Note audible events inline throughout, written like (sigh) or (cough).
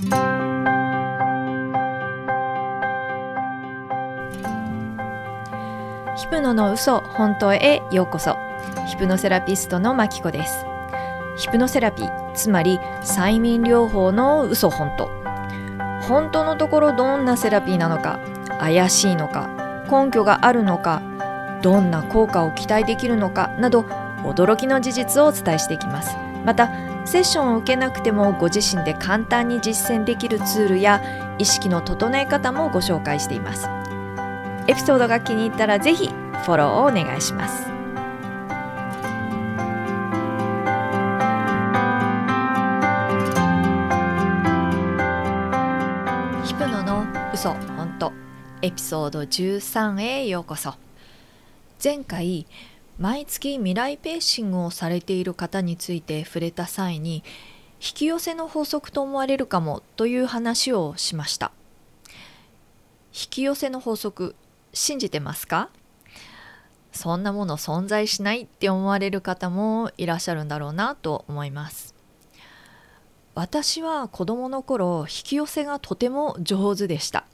ヒプノの嘘本当へようこそ。ヒプノセラピストのマキコです。ヒプノセラピーつまり催眠療法の嘘本当。本当のところどんなセラピーなのか怪しいのか根拠があるのかどんな効果を期待できるのかなど驚きの事実をお伝えしていきます。またセッションを受けなくてもご自身で簡単に実践できるツールや意識の整え方もご紹介しています。エピソードが気に入ったらぜひフォローをお願いします。ヒプノの嘘本当。エピソード13へようこそ。前回毎月未来ペーシングをされている方について触れた際に引き寄せの法則と思われるかもという話をしました。引き寄せの法則信じてますか？そんなもの存在しないって思われる方もいらっしゃるんだろうなと思います。私は子供の頃引き寄せがとても上手でした。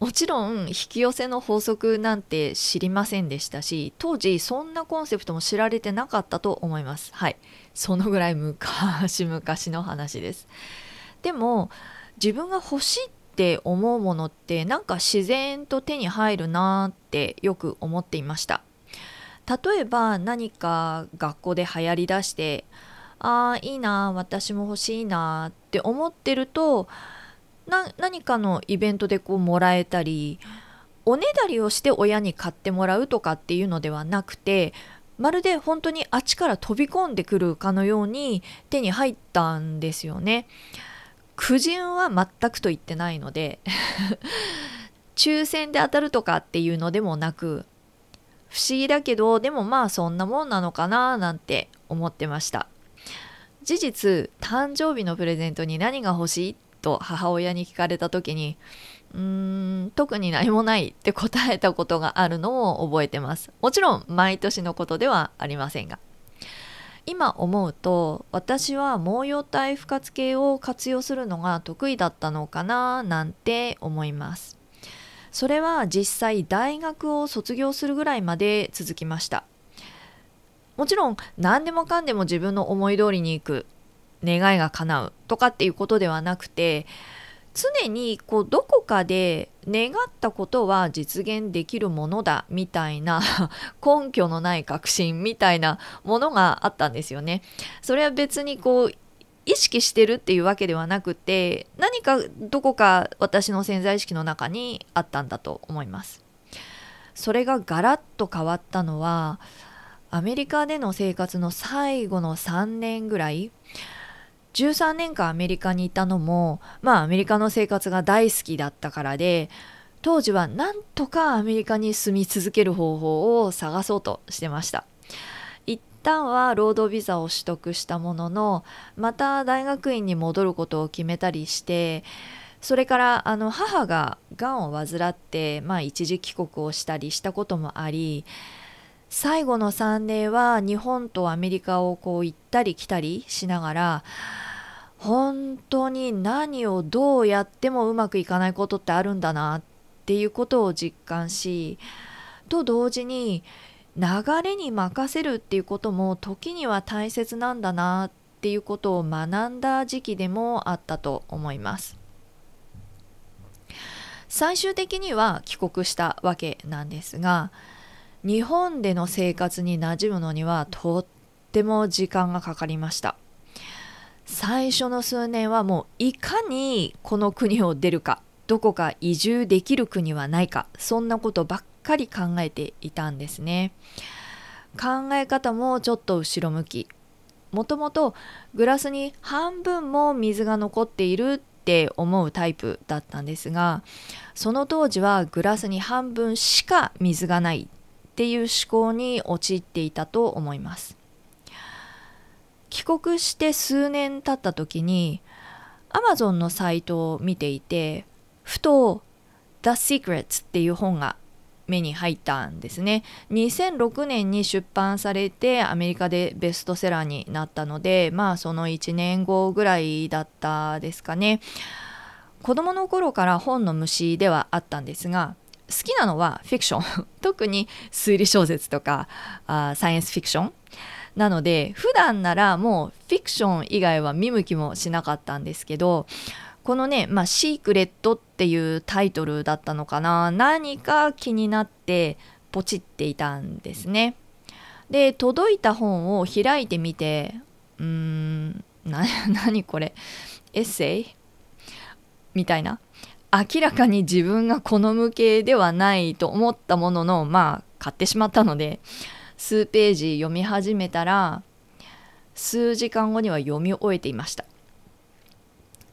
もちろん引き寄せの法則なんて知りませんでしたし当時そんなコンセプトも知られてなかったと思います。はい。そのぐらい昔々の話です。でも自分が欲しいって思うものってなんか自然と手に入るなってよく思っていました。例えば何か学校で流行りだしてああいいな私も欲しいなって思ってると何かのイベントでこうもらえたりおねだりをして親に買ってもらうとかっていうのではなくてまるで本当にあっちから飛び込んでくるかのように手に入ったんですよね。苦人は全くと言ってないので (laughs) 抽選で当たるとかっていうのでもなく不思議だけどでもまあそんなもんなのかななんて思ってました事実誕生日のプレゼントに何が欲しいと母親に聞かれた時にうーん特に何もないって答えたことがあるのを覚えてます。もちろん毎年のことではありませんが。今思うと私は毛様体不活系を活用するのが得意だったのかななんて思います。それは実際大学を卒業するぐらいまで続きました。もちろん何でもかんでも自分の思い通りにいく。願いが叶うとかっていうことではなくて常にこうどこかで願ったことは実現できるものだみたいな (laughs) 根拠のない確信みたいなものがあったんですよね。それは別にこう意識してるっていうわけではなくて何かどこか私の潜在意識の中にあったんだと思います。それがガラッと変わったのはアメリカでの生活の最後の3年ぐらい13年間アメリカにいたのもまあアメリカの生活が大好きだったからで当時はなんとかアメリカに住み続ける方法を探そうとしてました。一旦は労働ビザを取得したもののまた大学院に戻ることを決めたりしてそれからあの母ががんを患って、まあ、一時帰国をしたりしたこともあり最後の3年は日本とアメリカをこう行ったり来たりしながら本当に何をどうやってもうまくいかないことってあるんだなっていうことを実感しと同時に流れに任せるっていうことも時には大切なんだなっていうことを学んだ時期でもあったと思います。最終的には帰国したわけなんですが日本での生活に馴染むのにはとっても時間がかかりました。最初の数年はもういかにこの国を出るかどこか移住できる国はないかそんなことばっかり考えていたんですね。考え方もちょっと後ろ向き。もともとグラスに半分も水が残っているって思うタイプだったんですがその当時はグラスに半分しか水がないっていう思考に陥っていたと思います。帰国して数年経った時に Amazon のサイトを見ていてふと The Secrets っていう本が目に入ったんですね。2006年に出版されてアメリカでベストセラーになったのでまあその1年後ぐらいだったですかね。子供の頃から本の虫ではあったんですが好きなのはフィクション。(laughs) 特に推理小説とかあサイエンスフィクション。なので普段ならもうフィクション以外は見向きもしなかったんですけどこのね、まあ、シークレットっていうタイトルだったのかな。何か気になってポチっていたんですね。で届いた本を開いてみてうーん (laughs) 何これ？エッセイ？みたいな。明らかに自分が好む系ではないと思ったもののまあ買ってしまったので数ページ読み始めたら数時間後には読み終えていました。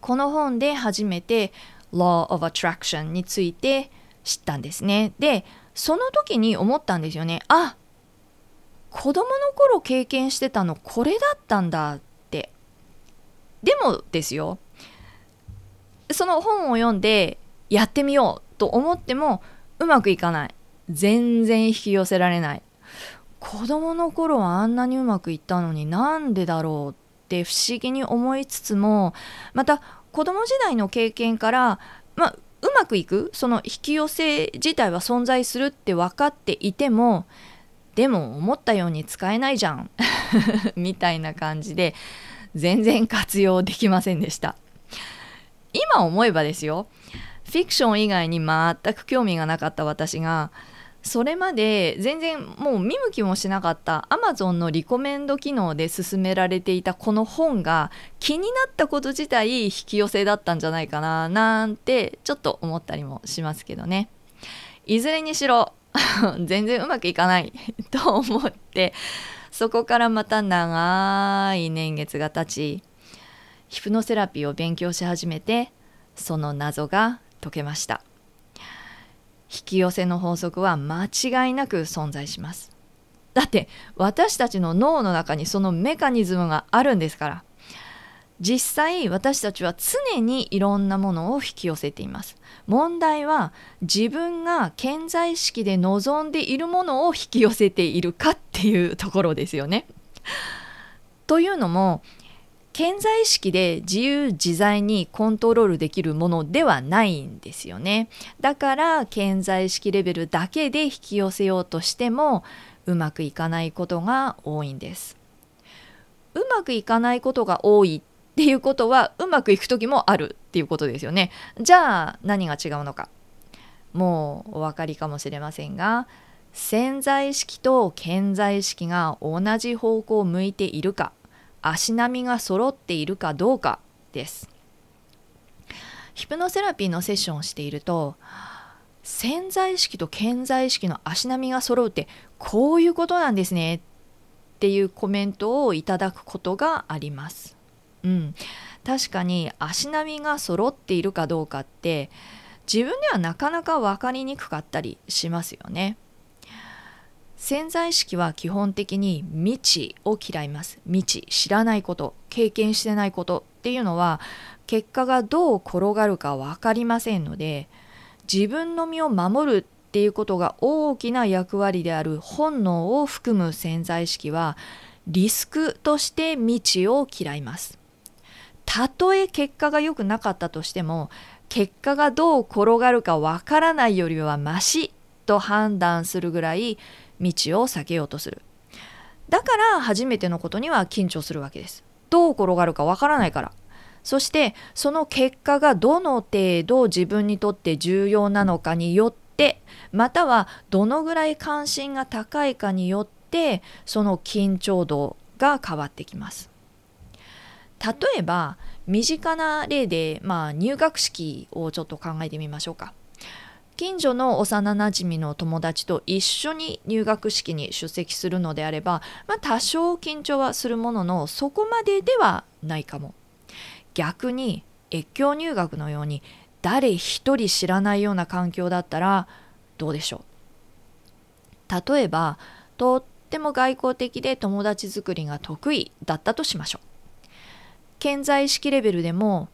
この本で初めて Law of Attraction について知ったんですね。でその時に思ったんですよね。あ子供の頃経験してたのこれだったんだって。でもですよその本を読んでやってみようと思ってもうまくいかない。全然引き寄せられない。子供の頃はあんなにうまくいったのになんでだろうって不思議に思いつつもまた子供時代の経験からまあうまくいく？その引き寄せ自体は存在するって分かっていてもでも思ったように使えないじゃん。(laughs) みたいな感じで全然活用できませんでした。今思えばですよ。フィクション以外に全く興味がなかった私がそれまで全然もう見向きもしなかった Amazon のリコメンド機能で勧められていたこの本が気になったこと自体引き寄せだったんじゃないかななんてちょっと思ったりもしますけどね。いずれにしろ (laughs) 全然うまくいかない (laughs) と思ってそこからまた長い年月が経ちヒプノセラピーを勉強し始めてその謎が解けました。引き寄せの法則は間違いなく存在します。だって私たちの脳の中にそのメカニズムがあるんですから。実際私たちは常にいろんなものを引き寄せています。問題は自分が健在意識で望んでいるものを引き寄せているかっていうところですよね。というのも健在意識で自由自在にコントロールできるものではないんですよね。だから健在意識レベルだけで引き寄せようとしてもうまくいかないことが多いんです。うまくいかないことが多いっていうことはうまくいく時もあるっていうことですよね。じゃあ何が違うのか。もうお分かりかもしれませんが潜在意識と健在意識が同じ方向を向いているか。足並みが揃っているかどうかですヒプノセラピーのセッションをしていると潜在意識と潜在意識の足並みが揃うってこういうことなんですねっていうコメントをいただくことがあります。うん、確かに足並みが揃っているかどうかって自分ではなかなか分かりにくかったりしますよね。潜在意識は基本的に未知を嫌います。未知知らないこと経験してないことっていうのは結果がどう転がるか分かりませんので自分の身を守るっていうことが大きな役割である本能を含む潜在意識はリスクとして未知を嫌います。たとえ結果が良くなかったとしても結果がどう転がるかわからないよりはマシと判断するぐらい道を避けようとする。だから初めてのことには緊張するわけです。どう転がるかわからないから。そしてその結果がどの程度自分にとって重要なのかによってまたはどのぐらい関心が高いかによってその緊張度が変わってきます。例えば身近な例で、まあ、入学式をちょっと考えてみましょうか。近所の幼なじみの友達と一緒に入学式に出席するのであれば、まあ、多少緊張はするもののそこまでではないかも。逆に越境入学のように誰一人知らないような環境だったらどうでしょう。例えばとっても外交的で友達作りが得意だったとしましょう。健在意識レベルでも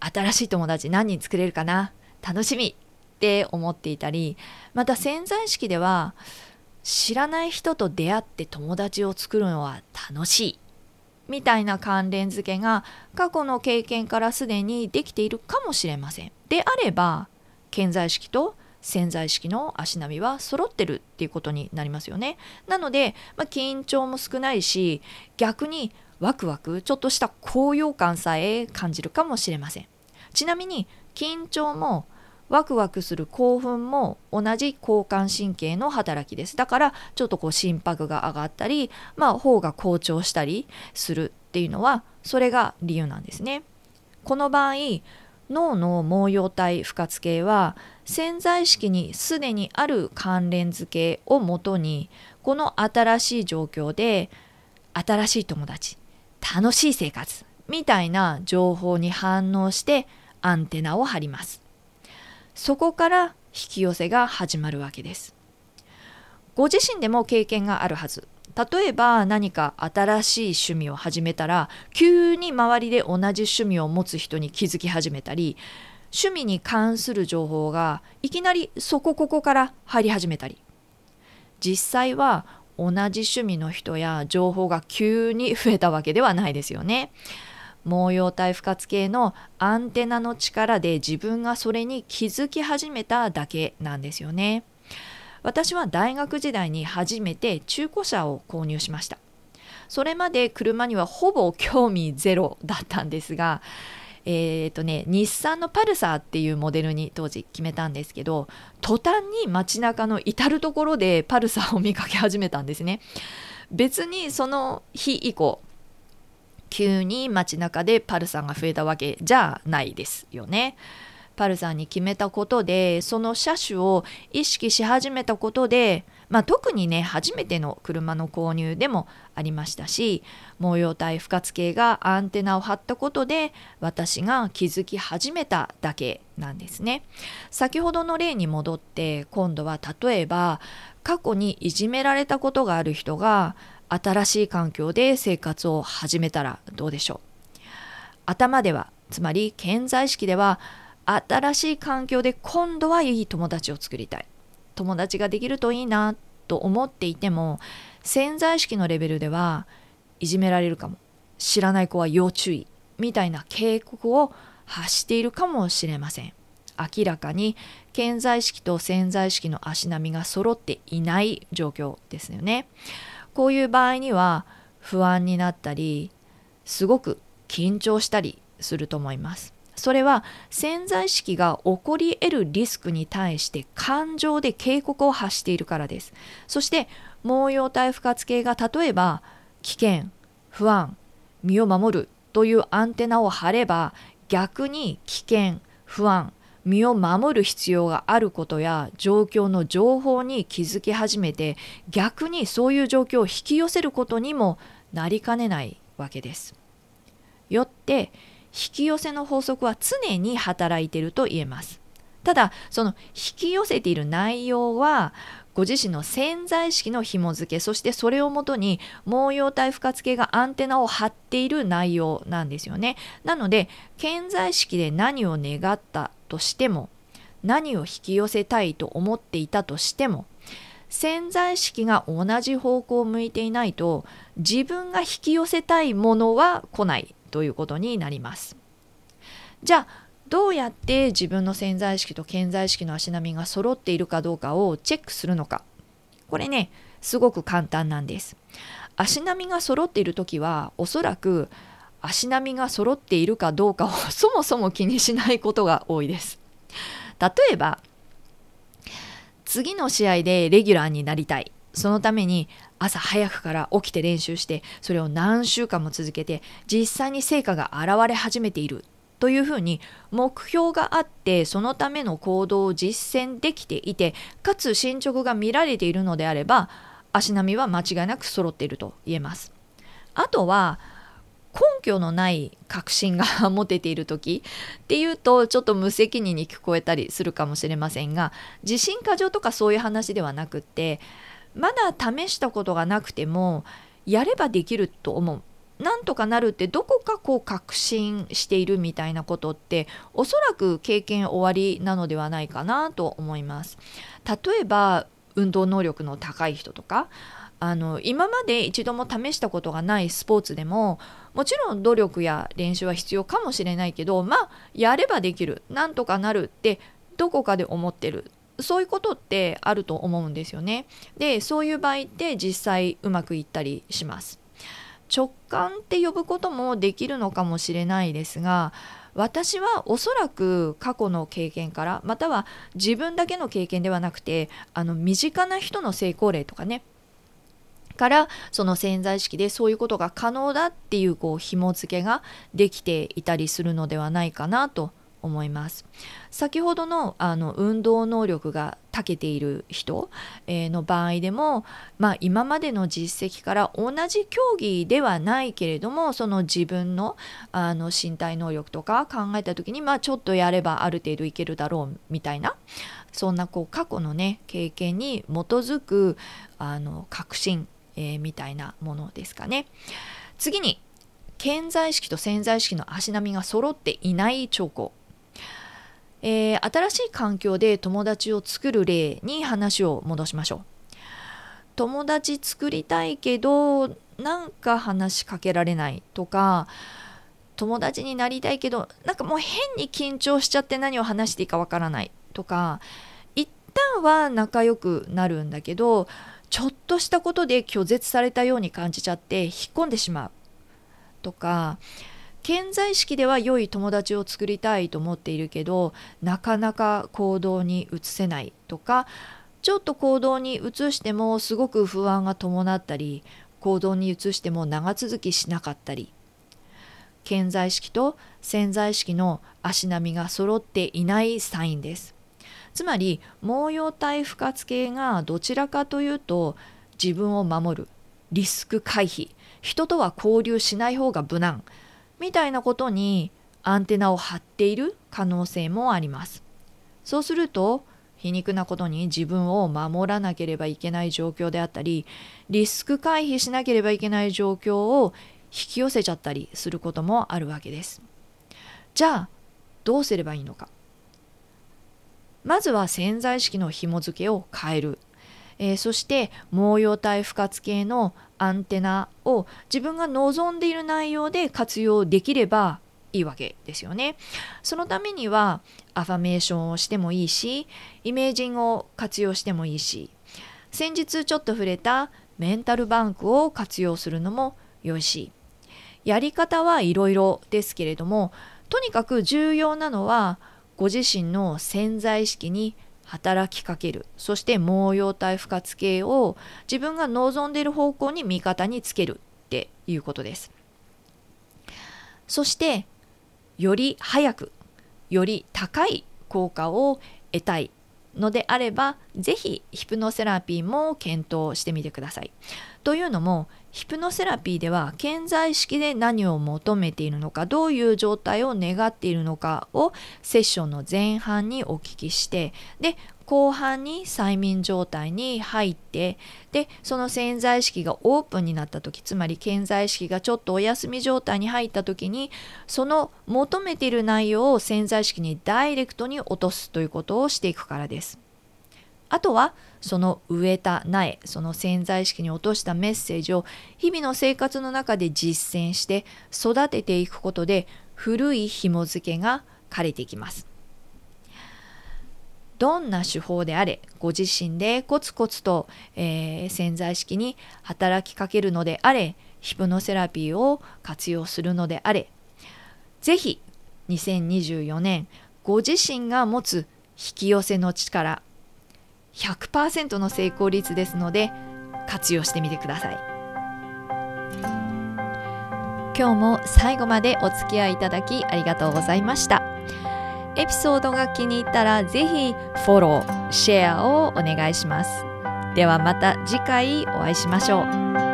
新しい友達何人作れるかな？楽しみ。って思っていたりまた潜在意識では知らない人と出会って友達を作るのは楽しいみたいな関連付けが過去の経験からすでにできているかもしれません。であれば潜在意識と潜在意識の足並みは揃ってるっていうことになりますよね。なので、まあ、緊張も少ないし逆にワクワクちょっとした高揚感さえ感じるかもしれません。ちなみに緊張もワクワクする興奮も同じ交感神経の働きです。だからちょっとこう心拍が上がったり、まあ頬が好調したりするっていうのはそれが理由なんですね。この場合脳の毛様体不活系は潜在意識にすでにある関連付けをもとにこの新しい状況で新しい友達楽しい生活みたいな情報に反応してアンテナを張りますそこから引き寄せが始まるわけです。ご自身でも経験があるはず。例えば何か新しい趣味を始めたら急に周りで同じ趣味を持つ人に気づき始めたり趣味に関する情報がいきなりそこここから入り始めたり。実際は同じ趣味の人や情報が急に増えたわけではないですよね。毛様体不活系のアンテナの力で自分がそれに気づき始めただけなんですよね。私は大学時代に初めて中古車を購入しました。それまで車にはほぼ興味ゼロだったんですが、えーとね、日産のパルサーっていうモデルに当時決めたんですけど途端に街中の至る所でパルサーを見かけ始めたんですね別にその日以降急に街中でパルサーが増えたわけじゃないですよね。パルサーに決めたことでその車種を意識し始めたことで、まあ、特にね初めての車の購入でもありましたし模様体不活系がアンテナを張ったことで私が気づき始めただけなんですね。先ほどの例に戻って今度は例えば過去にいじめられたことがある人が新しい環境で生活を始めたらどうでしょう。頭ではつまり健在意識では新しい環境で今度はいい友達を作りたい。友達ができるといいなと思っていても潜在意識のレベルではいじめられるかも。知らない子は要注意みたいな警告を発しているかもしれません。明らかに潜在意識と潜在意識の足並みが揃っていない状況ですよね。こういう場合には不安になったりすごく緊張したりすると思いますそれは潜在意識が起こり得るリスクに対して感情で警告を発しているからです。そして毛様体不活系が例えば危険、不安、身を守るというアンテナを張れば逆に危険、不安、身を守る必要があることや状況の情報に気づき始めて逆にそういう状況を引き寄せることにもなりかねないわけです。よって引き寄せの法則は常に働いていると言えます。ただその引き寄せている内容はご自身の潜在意識の紐付けそしてそれをもとに毛様体不活系がアンテナを張っている内容なんですよね。なので潜在意識で何を願ったとしても何を引き寄せたいと思っていたとしても潜在意識が同じ方向を向いていないと自分が引き寄せたいものは来ないということになります。じゃあどうやって自分の潜在意識と潜在意識の足並みが揃っているかどうかをチェックするのかこれねすごく簡単なんです。足並みが揃っている時はおそらく足並みが揃っているかどうかを (laughs) そもそも気にしないことが多いです。例えば次の試合でレギュラーになりたいそのために朝早くから起きて練習してそれを何週間も続けて実際に成果が現れ始めているというふうに目標があってそのための行動を実践できていてかつ進捗が見られているのであれば足並みは間違いなく揃っていると言えます。あとは根拠のない確信が持てている時っていうとちょっと無責任に聞こえたりするかもしれませんが自信過剰とかそういう話ではなくってまだ試したことがなくてもやればできると思うなんとかなるってどこかこう確信しているみたいなことっておそらく経験終わりなのではないかなと思います。例えば運動能力の高い人とかあの今まで一度も試したことがないスポーツでももちろん努力や練習は必要かもしれないけどまあやればできるなんとかなるってどこかで思ってるそういうことってあると思うんですよね。でそういう場合って実際うまくいったりします。直感って呼ぶこともできるのかもしれないですが私はおそらく過去の経験からまたは自分だけの経験ではなくてあの身近な人の成功例とかねからその潜在意識でそういうことが可能だっていうこう紐付けができていたりするのではないかなと思います。先ほどのあの運動能力が長けている人、えー、の場合でも、まあ、今までの実績から同じ競技ではないけれどもその自分のあの身体能力とか考えた時に、まあ、ちょっとやればある程度いけるだろうみたいなそんなこう過去のね経験に基づくあの確信えー、みたいなものですかね。次に潜在意識と潜在意識の足並みが揃っていない兆候。えー、新しい環境で友達を作る例に話を戻しましょう。友達作りたいけどなんか話しかけられないとか友達になりたいけどなんかもう変に緊張しちゃって何を話していいかわからないとか一旦は仲良くなるんだけどちょっとしたことで拒絶されたように感じちゃって引っ込んでしまう。とか健在意識では良い友達を作りたいと思っているけどなかなか行動に移せない。とかちょっと行動に移してもすごく不安が伴ったり行動に移しても長続きしなかったり。健在意識と潜在意識の足並みが揃っていないサインです。つまり毛様体不活系がどちらかというと自分を守るリスク回避人とは交流しない方が無難みたいなことにアンテナを張っている可能性もあります。そうすると皮肉なことに自分を守らなければいけない状況であったりリスク回避しなければいけない状況を引き寄せちゃったりすることもあるわけです。じゃあどうすればいいのか。まずは潜在意識の紐付けを変える、えー、そして毛様体不活系のアンテナを自分が望んでいる内容で活用できればいいわけですよね。そのためにはアファメーションをしてもいいしイメージングを活用してもいいし先日ちょっと触れたメンタルバンクを活用するのもよいしやり方はいろいろですけれどもとにかく重要なのはご自身の潜在意識に働きかけるそして毛様体不活系を自分が望んでいる方向に味方につけるっていうことですそしてより早くより高い効果を得たいのであれば是非ヒプノセラピーも検討してみてください。というのもヒプノセラピーでは健在意識で何を求めているのかどういう状態を願っているのかをセッションの前半にお聞きしてで後半に催眠状態に入ってでその潜在意識がオープンになった時つまり健在意識がちょっとお休み状態に入った時にその求めている内容を潜在意識にダイレクトに落とすということをしていくからです。あとはその植えた苗その潜在意識に落としたメッセージを日々の生活の中で実践して育てていくことで古い紐付けが枯れていきます。どんな手法であれご自身でコツコツと、えー、潜在意識に働きかけるのであれヒプノセラピーを活用するのであれ是非2024年ご自身が持つ引き寄せの力100%の成功率ですので活用してみてください。今日も最後までお付き合いいただきありがとうございました。エピソードが気に入ったらぜひフォロー、シェアをお願いします。ではまた次回お会いしましょう。